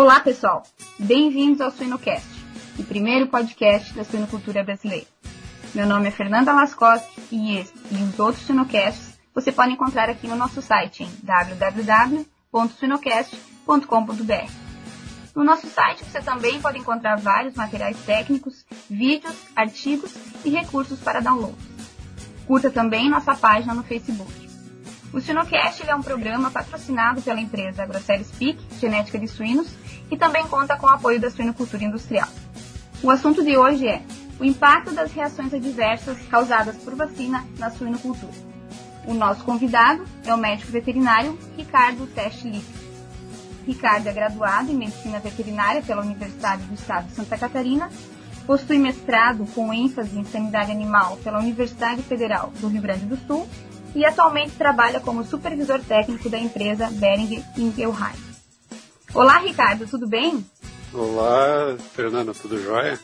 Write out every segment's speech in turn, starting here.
Olá, pessoal! Bem-vindos ao Suinocast, o primeiro podcast da suinocultura brasileira. Meu nome é Fernanda Lascoste e este e os outros Suinocasts você pode encontrar aqui no nosso site em www.suinocast.com.br. No nosso site você também pode encontrar vários materiais técnicos, vídeos, artigos e recursos para download. Curta também nossa página no Facebook. O Sinocast é um programa patrocinado pela empresa Grosseries Peak, genética de suínos, e também conta com o apoio da suinocultura industrial. O assunto de hoje é o impacto das reações adversas causadas por vacina na suinocultura. O nosso convidado é o médico veterinário Ricardo Teste. Ricardo é graduado em Medicina Veterinária pela Universidade do Estado de Santa Catarina, possui mestrado com ênfase em sanidade animal pela Universidade Federal do Rio Grande do Sul e atualmente trabalha como supervisor técnico da empresa Bering Ingelheim. Olá, Ricardo, tudo bem? Olá, Fernanda, tudo jóia?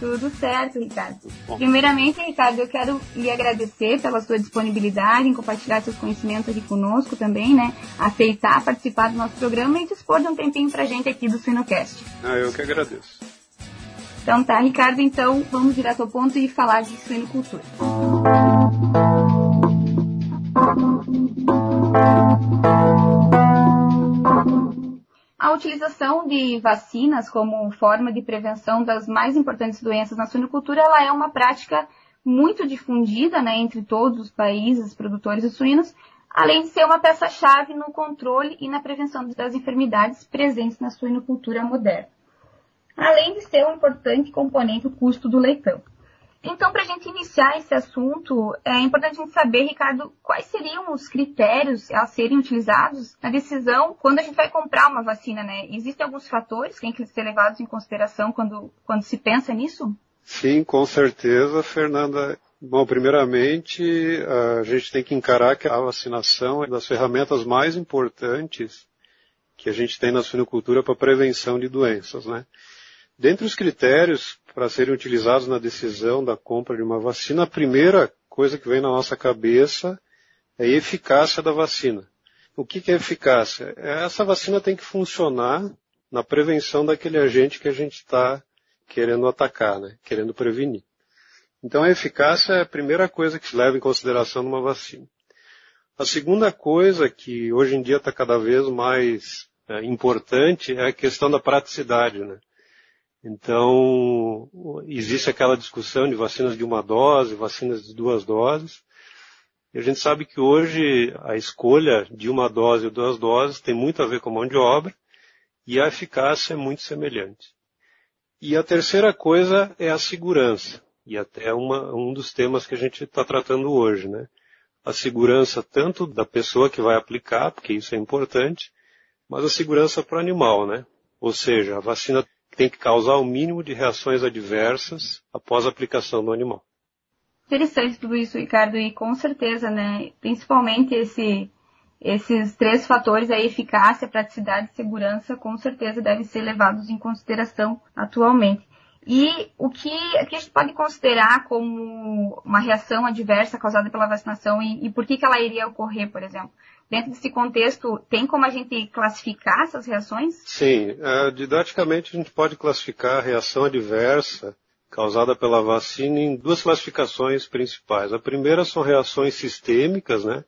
Tudo certo, Ricardo. Primeiramente, Ricardo, eu quero lhe agradecer pela sua disponibilidade em compartilhar seus conhecimentos aqui conosco também, né? Aceitar participar do nosso programa e dispor de um tempinho pra gente aqui do Sinocast. Ah, eu que agradeço. Então tá, Ricardo, então vamos direto ao ponto e falar de suinocultura. A utilização de vacinas como forma de prevenção das mais importantes doenças na suinocultura, ela é uma prática muito difundida né, entre todos os países produtores de suínos, além de ser uma peça-chave no controle e na prevenção das enfermidades presentes na suinocultura moderna. Além de ser um importante componente o custo do leitão. Então, para a gente iniciar esse assunto, é importante a gente saber, Ricardo, quais seriam os critérios a serem utilizados na decisão quando a gente vai comprar uma vacina, né? Existem alguns fatores que têm que ser levados em consideração quando, quando se pensa nisso? Sim, com certeza, Fernanda. Bom, primeiramente, a gente tem que encarar que a vacinação é das ferramentas mais importantes que a gente tem na suinocultura para prevenção de doenças, né? Dentre os critérios para serem utilizados na decisão da compra de uma vacina, a primeira coisa que vem na nossa cabeça é a eficácia da vacina. O que, é eficácia? Essa vacina tem que funcionar na prevenção daquele agente que a gente está querendo atacar, né? querendo prevenir. Então a eficácia é a primeira coisa que se leva em consideração numa vacina. A segunda coisa que hoje em dia está cada vez mais é, importante é a questão da praticidade. Né? Então, existe aquela discussão de vacinas de uma dose, vacinas de duas doses. E a gente sabe que hoje a escolha de uma dose ou duas doses tem muito a ver com a mão de obra e a eficácia é muito semelhante. E a terceira coisa é a segurança, e até uma, um dos temas que a gente está tratando hoje, né? A segurança tanto da pessoa que vai aplicar, porque isso é importante, mas a segurança para o animal, né? Ou seja, a vacina tem que causar o mínimo de reações adversas após a aplicação no animal. Interessante tudo isso, Ricardo, e com certeza, né, principalmente esse, esses três fatores, a eficácia, praticidade e segurança, com certeza devem ser levados em consideração atualmente. E o que, que a gente pode considerar como uma reação adversa causada pela vacinação e, e por que, que ela iria ocorrer, por exemplo? Dentro desse contexto, tem como a gente classificar essas reações? Sim, uh, didaticamente a gente pode classificar a reação adversa causada pela vacina em duas classificações principais. A primeira são reações sistêmicas, né?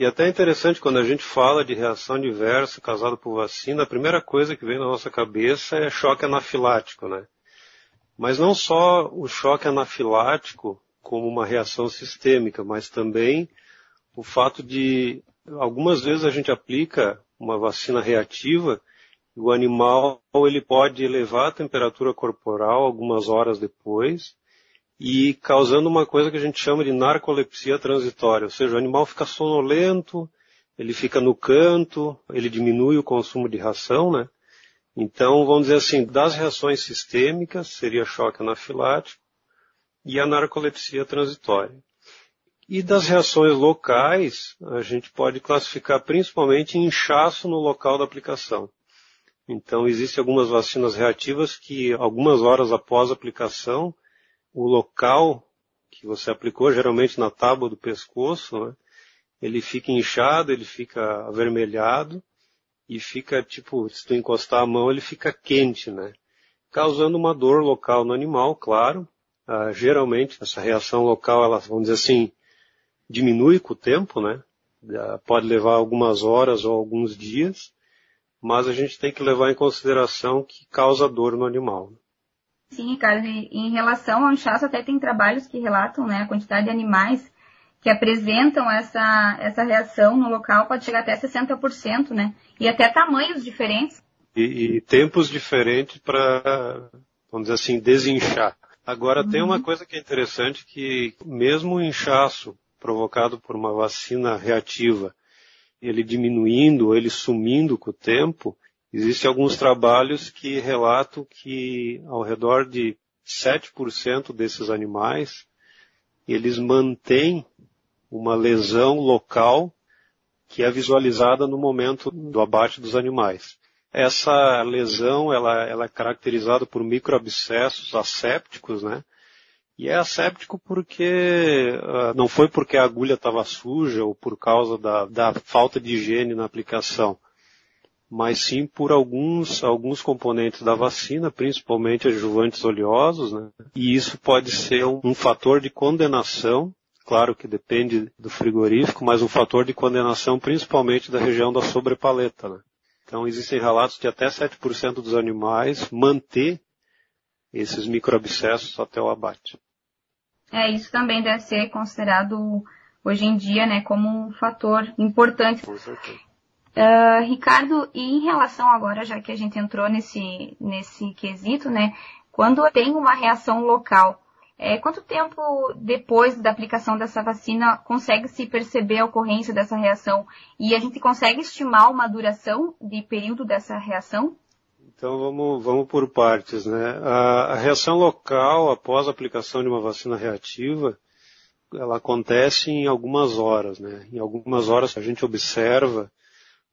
E até é interessante quando a gente fala de reação adversa causada por vacina, a primeira coisa que vem na nossa cabeça é choque anafilático, né? Mas não só o choque anafilático como uma reação sistêmica, mas também o fato de algumas vezes a gente aplica uma vacina reativa e o animal ele pode elevar a temperatura corporal algumas horas depois e causando uma coisa que a gente chama de narcolepsia transitória, ou seja, o animal fica sonolento, ele fica no canto, ele diminui o consumo de ração, né? Então, vamos dizer assim, das reações sistêmicas, seria choque anafilático, e a narcolepsia transitória. E das reações locais, a gente pode classificar principalmente inchaço no local da aplicação. Então, existem algumas vacinas reativas que, algumas horas após a aplicação, o local que você aplicou, geralmente na tábua do pescoço, né, ele fica inchado, ele fica avermelhado, e fica tipo, se tu encostar a mão, ele fica quente, né? Causando uma dor local no animal, claro. Ah, geralmente essa reação local, ela, vamos dizer assim, diminui com o tempo, né? Pode levar algumas horas ou alguns dias, mas a gente tem que levar em consideração que causa dor no animal. Sim, Ricardo, em relação ao inchaço, até tem trabalhos que relatam né, a quantidade de animais que apresentam essa, essa reação no local pode chegar até 60%, né? E até tamanhos diferentes. E, e tempos diferentes para, vamos dizer assim, desinchar. Agora uhum. tem uma coisa que é interessante que mesmo o inchaço provocado por uma vacina reativa, ele diminuindo, ele sumindo com o tempo, existem alguns trabalhos que relatam que ao redor de 7% desses animais, eles mantêm uma lesão local que é visualizada no momento do abate dos animais. Essa lesão, ela, ela é caracterizada por microabscessos assépticos, né? E é asséptico porque uh, não foi porque a agulha estava suja ou por causa da, da, falta de higiene na aplicação, mas sim por alguns, alguns componentes da vacina, principalmente adjuvantes oleosos, né? E isso pode ser um, um fator de condenação, claro que depende do frigorífico, mas um fator de condenação principalmente da região da sobrepaleta, né? Então existem relatos de até 7% dos animais manter esses microabscessos até o abate. É, isso também deve ser considerado hoje em dia, né, como um fator importante. Com certeza. Uh, Ricardo, e em relação agora, já que a gente entrou nesse, nesse quesito, né, quando tem uma reação local, é, quanto tempo depois da aplicação dessa vacina consegue se perceber a ocorrência dessa reação? E a gente consegue estimar uma duração de período dessa reação? Então vamos, vamos por partes, né? A, a, reação local após a aplicação de uma vacina reativa, ela acontece em algumas horas, né? Em algumas horas a gente observa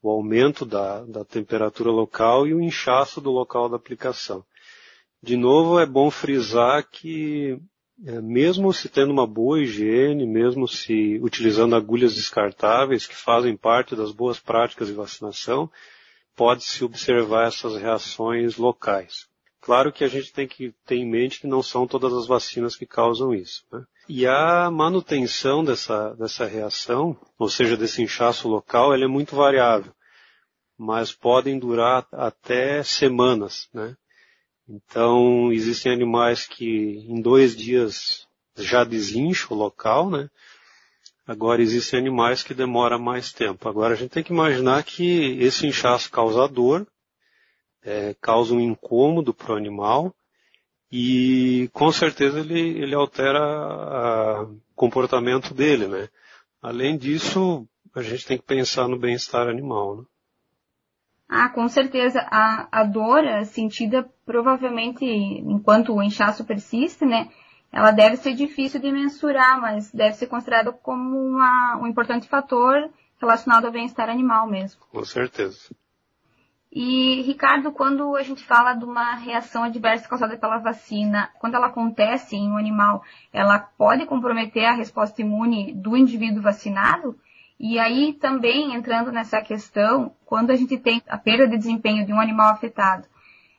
o aumento da, da temperatura local e o inchaço do local da aplicação. De novo, é bom frisar que é, mesmo se tendo uma boa higiene, mesmo se utilizando agulhas descartáveis, que fazem parte das boas práticas de vacinação, pode-se observar essas reações locais. Claro que a gente tem que ter em mente que não são todas as vacinas que causam isso. Né? E a manutenção dessa, dessa reação, ou seja, desse inchaço local, ela é muito variável, mas podem durar até semanas. Né? Então, existem animais que em dois dias já desincham o local, né? Agora existem animais que demoram mais tempo. Agora a gente tem que imaginar que esse inchaço causa dor, é, causa um incômodo para o animal e com certeza ele, ele altera o comportamento dele, né? Além disso, a gente tem que pensar no bem-estar animal, né? Ah, com certeza. A, a dor é sentida provavelmente enquanto o inchaço persiste, né? Ela deve ser difícil de mensurar, mas deve ser considerada como uma, um importante fator relacionado ao bem-estar animal mesmo. Com certeza. E, Ricardo, quando a gente fala de uma reação adversa causada pela vacina, quando ela acontece em um animal, ela pode comprometer a resposta imune do indivíduo vacinado? E aí também entrando nessa questão, quando a gente tem a perda de desempenho de um animal afetado,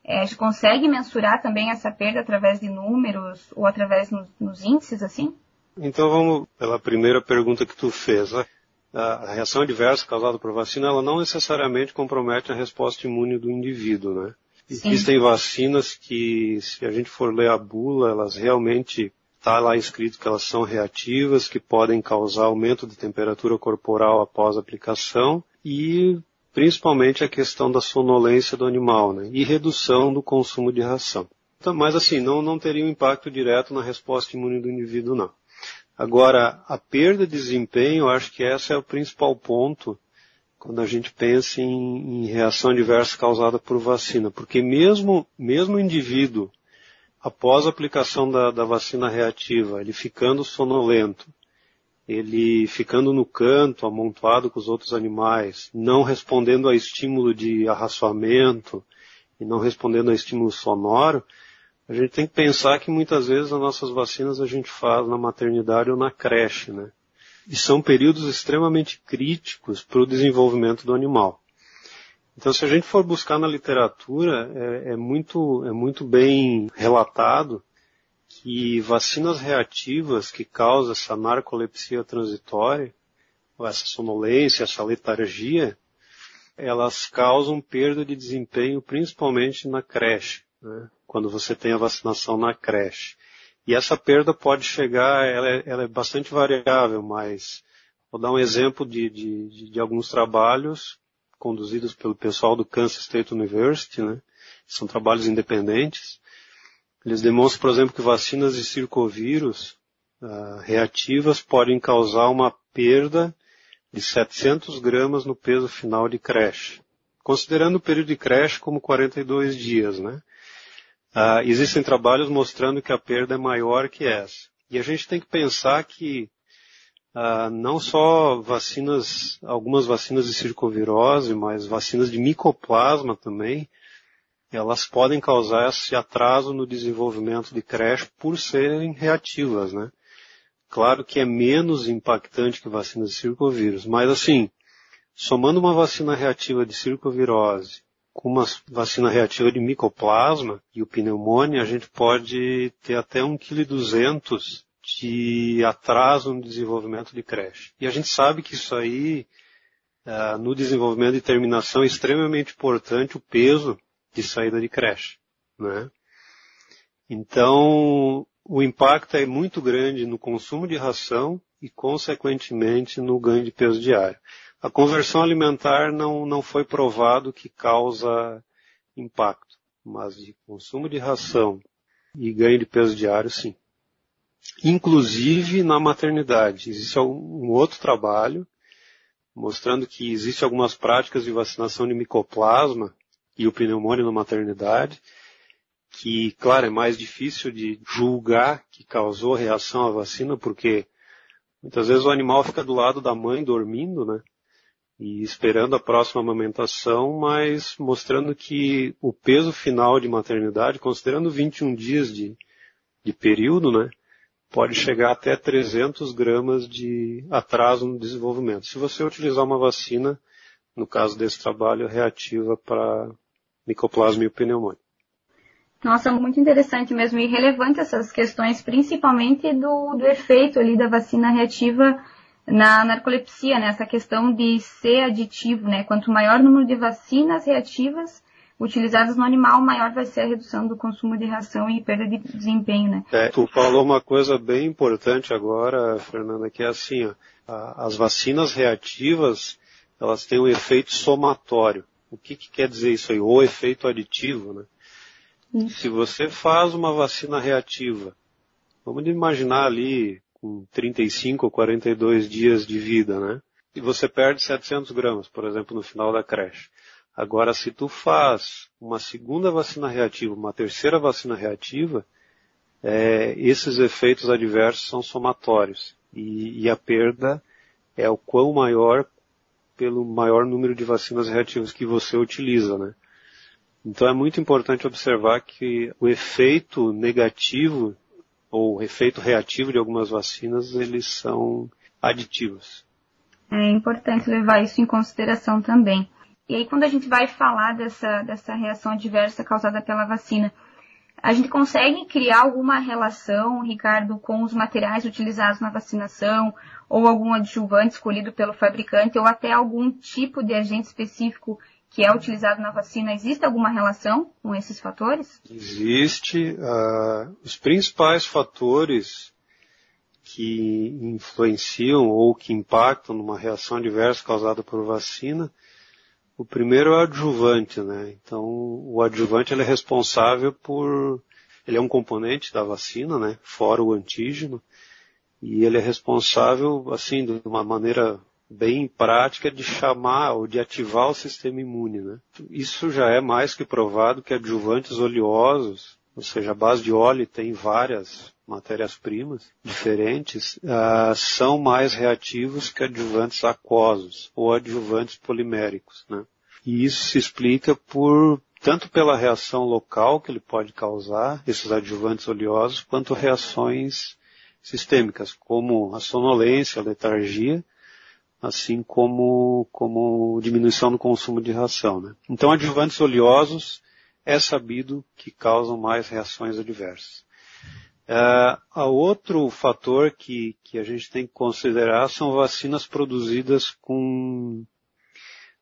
é, a gente consegue mensurar também essa perda através de números ou através nos, nos índices, assim? Então vamos pela primeira pergunta que tu fez. Né? A reação adversa causada por vacina, ela não necessariamente compromete a resposta imune do indivíduo, né? Sim. Existem vacinas que, se a gente for ler a bula, elas realmente está lá escrito que elas são reativas, que podem causar aumento de temperatura corporal após a aplicação e principalmente a questão da sonolência do animal, né? E redução do consumo de ração. Então, mas assim, não, não teria um impacto direto na resposta imune do indivíduo, não. Agora, a perda de desempenho, eu acho que esse é o principal ponto quando a gente pensa em, em reação adversa causada por vacina. Porque mesmo, mesmo o indivíduo, após a aplicação da, da vacina reativa, ele ficando sonolento, ele ficando no canto, amontoado com os outros animais, não respondendo a estímulo de arraçoamento e não respondendo a estímulo sonoro, a gente tem que pensar que muitas vezes as nossas vacinas a gente faz na maternidade ou na creche, né? E são períodos extremamente críticos para o desenvolvimento do animal. Então, se a gente for buscar na literatura, é, é, muito, é muito bem relatado que vacinas reativas que causam essa narcolepsia transitória, essa sonolência, essa letargia, elas causam perda de desempenho principalmente na creche, né? quando você tem a vacinação na creche. E essa perda pode chegar, ela é, ela é bastante variável, mas vou dar um exemplo de, de, de, alguns trabalhos conduzidos pelo pessoal do Kansas State University, né? São trabalhos independentes. Eles demonstram, por exemplo, que vacinas de circovírus uh, reativas podem causar uma perda de 700 gramas no peso final de creche. Considerando o período de creche como 42 dias, né? Uh, existem trabalhos mostrando que a perda é maior que essa. E a gente tem que pensar que uh, não só vacinas, algumas vacinas de circovirose, mas vacinas de micoplasma também, elas podem causar esse atraso no desenvolvimento de creche por serem reativas, né? Claro que é menos impactante que vacinas de circovírus, mas assim, somando uma vacina reativa de circovirose com uma vacina reativa de micoplasma e o pneumônia, a gente pode ter até 1,2 kg de atraso no desenvolvimento de creche. E a gente sabe que isso aí, uh, no desenvolvimento de terminação, é extremamente importante o peso de saída de creche. Né? Então, o impacto é muito grande no consumo de ração e, consequentemente, no ganho de peso diário. A conversão alimentar não, não foi provado que causa impacto, mas de consumo de ração e ganho de peso diário, sim. Inclusive na maternidade. Existe um outro trabalho mostrando que existem algumas práticas de vacinação de micoplasma e o pneumônio na maternidade, que, claro, é mais difícil de julgar que causou reação à vacina, porque muitas vezes o animal fica do lado da mãe dormindo, né? e esperando a próxima amamentação, mas mostrando que o peso final de maternidade, considerando 21 dias de, de período, né, pode chegar até 300 gramas de atraso no desenvolvimento. Se você utilizar uma vacina, no caso desse trabalho, reativa para micoplasma e pneumonia. Nossa, muito interessante mesmo e relevante essas questões, principalmente do, do efeito ali da vacina reativa na narcolepsia, né, essa questão de ser aditivo, né, quanto maior o número de vacinas reativas utilizadas no animal, maior vai ser a redução do consumo de ração e perda de desempenho, né. É, tu falou uma coisa bem importante agora, Fernanda, que é assim, ó, as vacinas reativas, elas têm um efeito somatório. O que, que quer dizer isso aí? O efeito aditivo, né? Se você faz uma vacina reativa, vamos imaginar ali com 35 ou 42 dias de vida, né? E você perde 700 gramas, por exemplo, no final da creche. Agora, se tu faz uma segunda vacina reativa, uma terceira vacina reativa, é, esses efeitos adversos são somatórios. E, e, a perda é o quão maior pelo maior número de vacinas reativas que você utiliza, né? Então é muito importante observar que o efeito negativo ou efeito reativo de algumas vacinas, eles são aditivos. É importante levar isso em consideração também. E aí, quando a gente vai falar dessa, dessa reação adversa causada pela vacina, a gente consegue criar alguma relação, Ricardo, com os materiais utilizados na vacinação, ou algum adjuvante escolhido pelo fabricante, ou até algum tipo de agente específico que é utilizado na vacina, existe alguma relação com esses fatores? Existe. Uh, os principais fatores que influenciam ou que impactam numa reação adversa causada por vacina, o primeiro é o adjuvante, né? Então, o adjuvante ele é responsável por, ele é um componente da vacina, né? Fora o antígeno, e ele é responsável, assim, de uma maneira bem prática de chamar ou de ativar o sistema imune. Né? Isso já é mais que provado que adjuvantes oleosos, ou seja, a base de óleo tem várias matérias-primas diferentes, uh, são mais reativos que adjuvantes aquosos ou adjuvantes poliméricos. Né? E isso se explica por tanto pela reação local que ele pode causar, esses adjuvantes oleosos, quanto reações sistêmicas, como a sonolência, a letargia, assim como, como diminuição no consumo de ração. Né? Então, adjuvantes oleosos é sabido que causam mais reações adversas. Uh, outro fator que, que a gente tem que considerar são vacinas produzidas com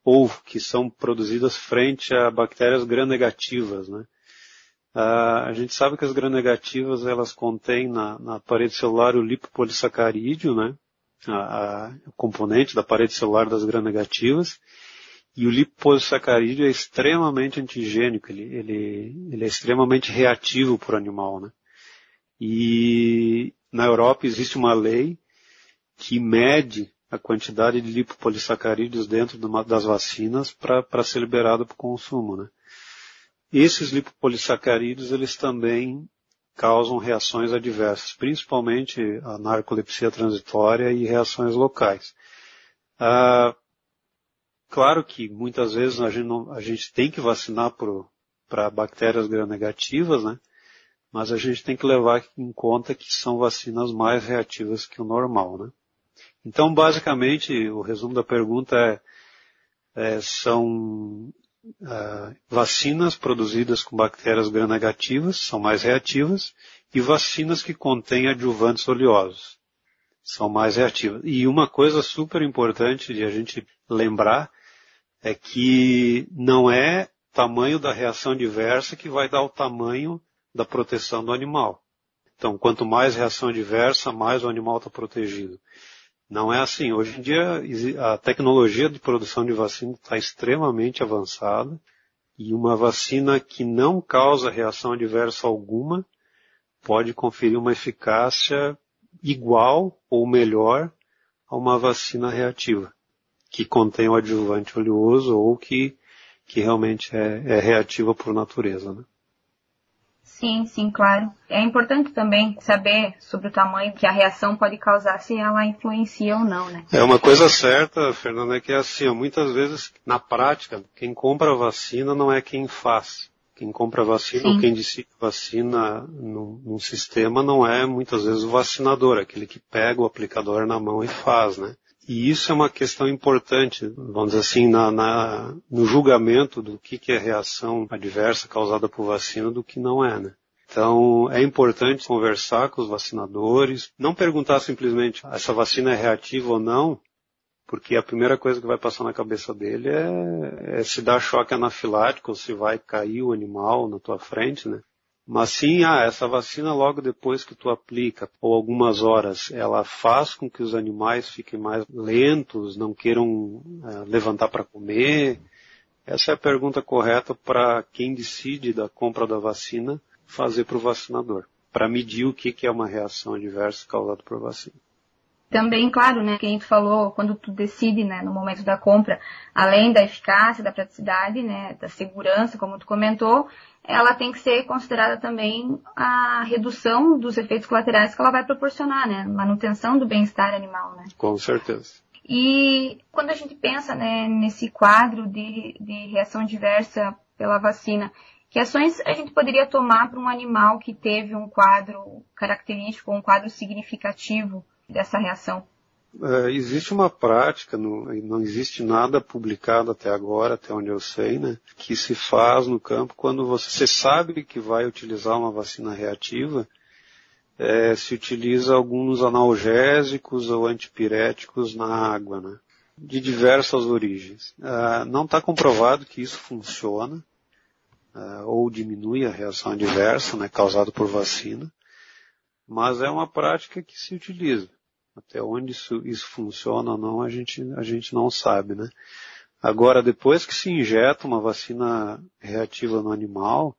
ou que são produzidas frente a bactérias gram-negativas, né? Uh, a gente sabe que as gram-negativas elas contêm na, na, parede celular o lipopolissacarídeo, né? A, a, o componente da parede celular das gram-negativas. E o lipopolissacarídeo é extremamente antigênico, ele, ele, ele é extremamente reativo para o animal, né? E na Europa existe uma lei que mede a quantidade de lipopolissacarídeos dentro das vacinas para ser liberado para o consumo. Né? Esses lipopolissacarídeos eles também causam reações adversas, principalmente a narcolepsia transitória e reações locais. Ah, claro que muitas vezes a gente, não, a gente tem que vacinar para bactérias gram-negativas, né? Mas a gente tem que levar em conta que são vacinas mais reativas que o normal, né? Então, basicamente, o resumo da pergunta é, é são uh, vacinas produzidas com bactérias gram-negativas, são mais reativas, e vacinas que contêm adjuvantes oleosos, são mais reativas. E uma coisa super importante de a gente lembrar é que não é tamanho da reação diversa que vai dar o tamanho da proteção do animal. Então, quanto mais reação diversa, mais o animal está protegido. Não é assim. Hoje em dia, a tecnologia de produção de vacina está extremamente avançada e uma vacina que não causa reação adversa alguma pode conferir uma eficácia igual ou melhor a uma vacina reativa, que contém o adjuvante oleoso ou que, que realmente é, é reativa por natureza. Né? Sim, sim, claro. É importante também saber sobre o tamanho que a reação pode causar, se ela influencia ou não, né? É uma coisa certa, Fernanda, é que é assim, muitas vezes, na prática, quem compra a vacina não é quem faz. Quem compra a vacina Sim. ou quem decide vacina num, num, sistema não é muitas vezes o vacinador, aquele que pega o aplicador na mão e faz, né? E isso é uma questão importante, vamos dizer assim, na, na, no julgamento do que, que é reação adversa causada por vacina do que não é, né? Então, é importante conversar com os vacinadores, não perguntar simplesmente essa vacina é reativa ou não, porque a primeira coisa que vai passar na cabeça dele é, é se dá choque anafilático ou se vai cair o animal na tua frente, né? Mas sim, ah, essa vacina logo depois que tu aplica, ou algumas horas, ela faz com que os animais fiquem mais lentos, não queiram uh, levantar para comer. Essa é a pergunta correta para quem decide da compra da vacina fazer para o vacinador, para medir o que, que é uma reação adversa causada por vacina. Também, claro, né, que a gente falou, quando tu decide, né, no momento da compra, além da eficácia, da praticidade, né, da segurança, como tu comentou, ela tem que ser considerada também a redução dos efeitos colaterais que ela vai proporcionar, né? Manutenção do bem-estar animal, né? Com certeza. E quando a gente pensa né, nesse quadro de, de reação diversa pela vacina, que ações a gente poderia tomar para um animal que teve um quadro característico, um quadro significativo dessa reação? É, existe uma prática, não, não existe nada publicado até agora, até onde eu sei, né, que se faz no campo quando você sabe que vai utilizar uma vacina reativa, é, se utiliza alguns analgésicos ou antipiréticos na água, né, de diversas origens. É, não está comprovado que isso funciona é, ou diminui a reação adversa né, causada por vacina, mas é uma prática que se utiliza. Até onde isso, isso funciona ou não, a gente, a gente não sabe, né? Agora, depois que se injeta uma vacina reativa no animal,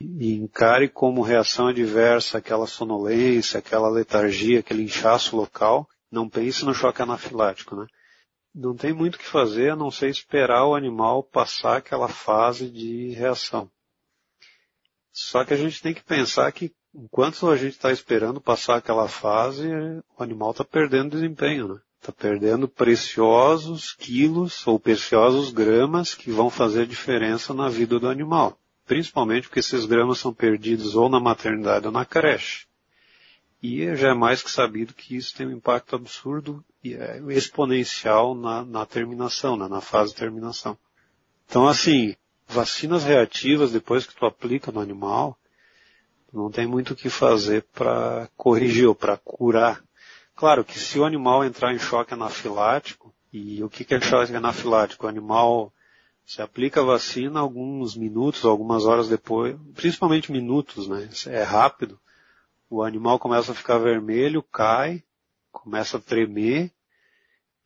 e encare como reação adversa aquela sonolência, aquela letargia, aquele inchaço local, não pense no choque anafilático, né? Não tem muito o que fazer a não ser esperar o animal passar aquela fase de reação. Só que a gente tem que pensar que enquanto a gente está esperando passar aquela fase, o animal está perdendo desempenho, né? Está perdendo preciosos quilos ou preciosos gramas que vão fazer diferença na vida do animal. Principalmente porque esses gramas são perdidos ou na maternidade ou na creche. E já é mais que sabido que isso tem um impacto absurdo e é, exponencial na, na terminação, né, na fase de terminação. Então, assim, vacinas reativas, depois que tu aplica no animal, não tem muito o que fazer para corrigir ou para curar. Claro que se o animal entrar em choque anafilático, e o que é choque anafilático? O animal se aplica a vacina alguns minutos, algumas horas depois, principalmente minutos, né? É rápido. O animal começa a ficar vermelho, cai, começa a tremer.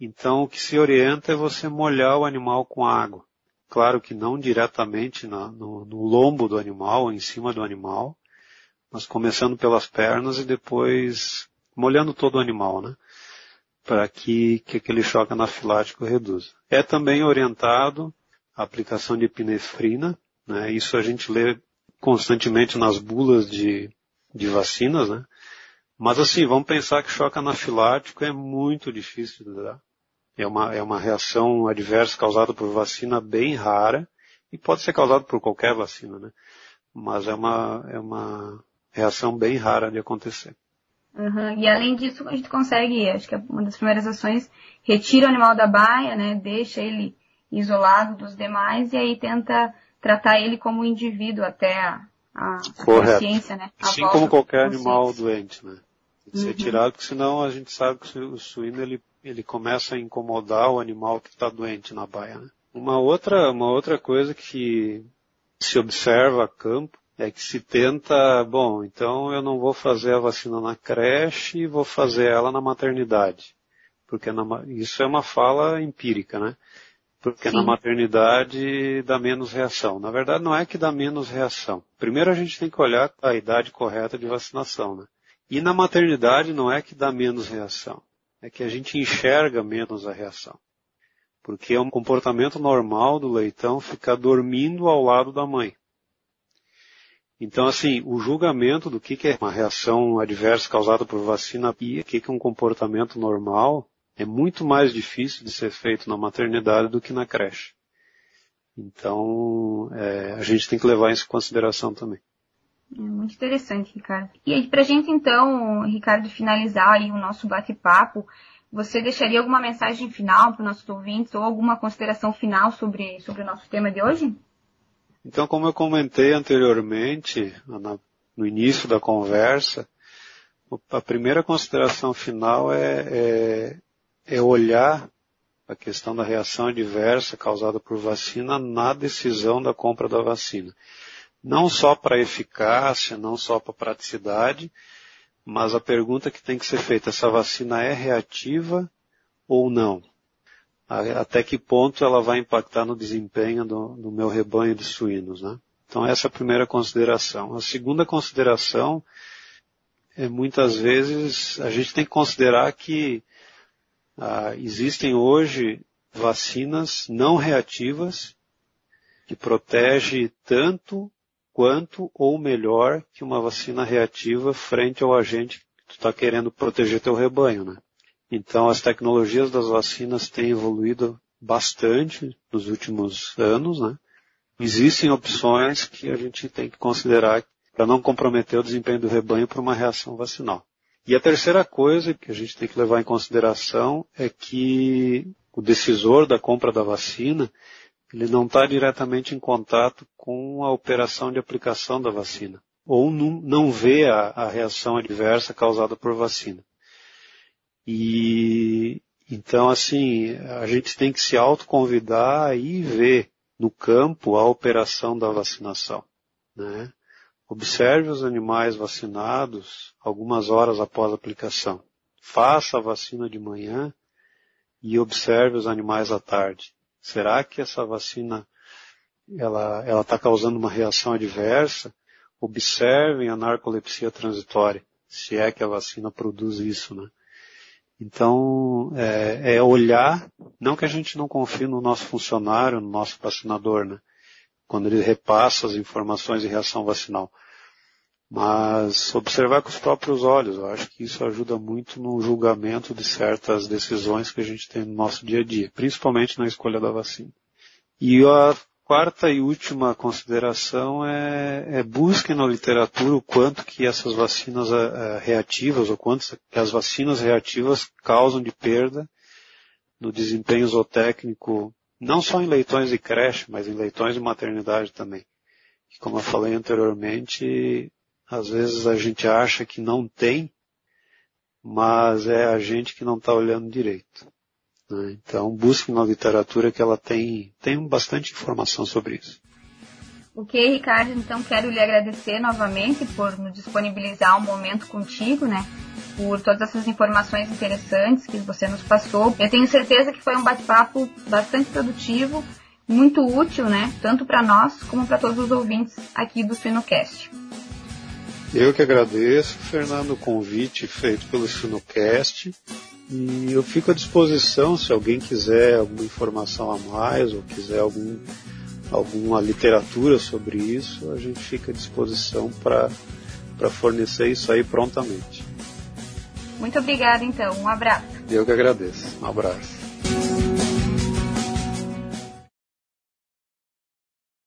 Então o que se orienta é você molhar o animal com água. Claro que não diretamente na, no, no lombo do animal, em cima do animal, mas começando pelas pernas e depois molhando todo o animal, né? Para que, que aquele choque anafilático reduza. É também orientado a aplicação de epinefrina, né? Isso a gente lê constantemente nas bulas de, de vacinas, né? Mas assim, vamos pensar que choque anafilático é muito difícil de dar. É uma, é uma reação adversa causada por vacina bem rara e pode ser causada por qualquer vacina, né? Mas é uma, é uma reação bem rara de acontecer. Uhum. E além disso, a gente consegue, acho que é uma das primeiras ações, retira o animal da baia, né, deixa ele isolado dos demais e aí tenta tratar ele como indivíduo até a, a consciência, né? A assim como qualquer animal doente, né? Tem que ser uhum. tirado, porque senão a gente sabe que o suíno ele, ele começa a incomodar o animal que está doente na baia, né? Uma outra, uma outra coisa que se observa a campo é que se tenta, bom, então eu não vou fazer a vacina na creche, vou fazer ela na maternidade. Porque na, isso é uma fala empírica, né? Porque Sim. na maternidade dá menos reação. Na verdade não é que dá menos reação. Primeiro a gente tem que olhar a idade correta de vacinação, né? E na maternidade não é que dá menos reação. É que a gente enxerga menos a reação. Porque é um comportamento normal do leitão ficar dormindo ao lado da mãe. Então, assim, o julgamento do que, é uma reação adversa causada por vacina e o que, é um comportamento normal é muito mais difícil de ser feito na maternidade do que na creche. Então, é, a gente tem que levar isso em consideração também. É muito interessante, Ricardo. E aí, pra gente então, Ricardo, finalizar aí o nosso bate-papo, você deixaria alguma mensagem final para os nossos ouvintes ou alguma consideração final sobre, sobre o nosso tema de hoje? Então, como eu comentei anteriormente, no início da conversa, a primeira consideração final é, é, é olhar a questão da reação adversa causada por vacina na decisão da compra da vacina. Não só para eficácia, não só para praticidade, mas a pergunta que tem que ser feita, essa vacina é reativa ou não? Até que ponto ela vai impactar no desempenho do, do meu rebanho de suínos, né? Então essa é a primeira consideração. A segunda consideração é muitas vezes a gente tem que considerar que ah, existem hoje vacinas não reativas que protege tanto quanto ou melhor que uma vacina reativa frente ao agente que tu está querendo proteger teu rebanho, né? Então, as tecnologias das vacinas têm evoluído bastante nos últimos anos, né? Existem opções que a gente tem que considerar para não comprometer o desempenho do rebanho por uma reação vacinal. E a terceira coisa que a gente tem que levar em consideração é que o decisor da compra da vacina, ele não está diretamente em contato com a operação de aplicação da vacina, ou não, não vê a, a reação adversa causada por vacina. E então, assim, a gente tem que se autoconvidar e ver no campo a operação da vacinação. Né? Observe os animais vacinados algumas horas após a aplicação. Faça a vacina de manhã e observe os animais à tarde. Será que essa vacina ela ela está causando uma reação adversa? Observem a narcolepsia transitória, se é que a vacina produz isso, né? Então, é, é, olhar, não que a gente não confie no nosso funcionário, no nosso vacinador, né? Quando ele repassa as informações de reação vacinal. Mas observar com os próprios olhos, eu acho que isso ajuda muito no julgamento de certas decisões que a gente tem no nosso dia a dia, principalmente na escolha da vacina. E a quarta e última consideração é, é busquem na literatura o quanto que essas vacinas é, reativas, ou quanto que as vacinas reativas causam de perda no desempenho zootécnico, não só em leitões de creche, mas em leitões de maternidade também. como eu falei anteriormente, às vezes a gente acha que não tem, mas é a gente que não está olhando direito. Né? Então busque na literatura que ela tem, tem bastante informação sobre isso. Ok, Ricardo, então quero lhe agradecer novamente por nos disponibilizar um momento contigo, né? Por todas essas informações interessantes que você nos passou. Eu tenho certeza que foi um bate-papo bastante produtivo, muito útil, né? Tanto para nós como para todos os ouvintes aqui do Sinocast. Eu que agradeço, Fernando, o convite feito pelo Sinocast. E eu fico à disposição se alguém quiser alguma informação a mais ou quiser algum alguma literatura sobre isso, a gente fica à disposição para fornecer isso aí prontamente. Muito obrigada, então. Um abraço. Eu que agradeço. Um abraço.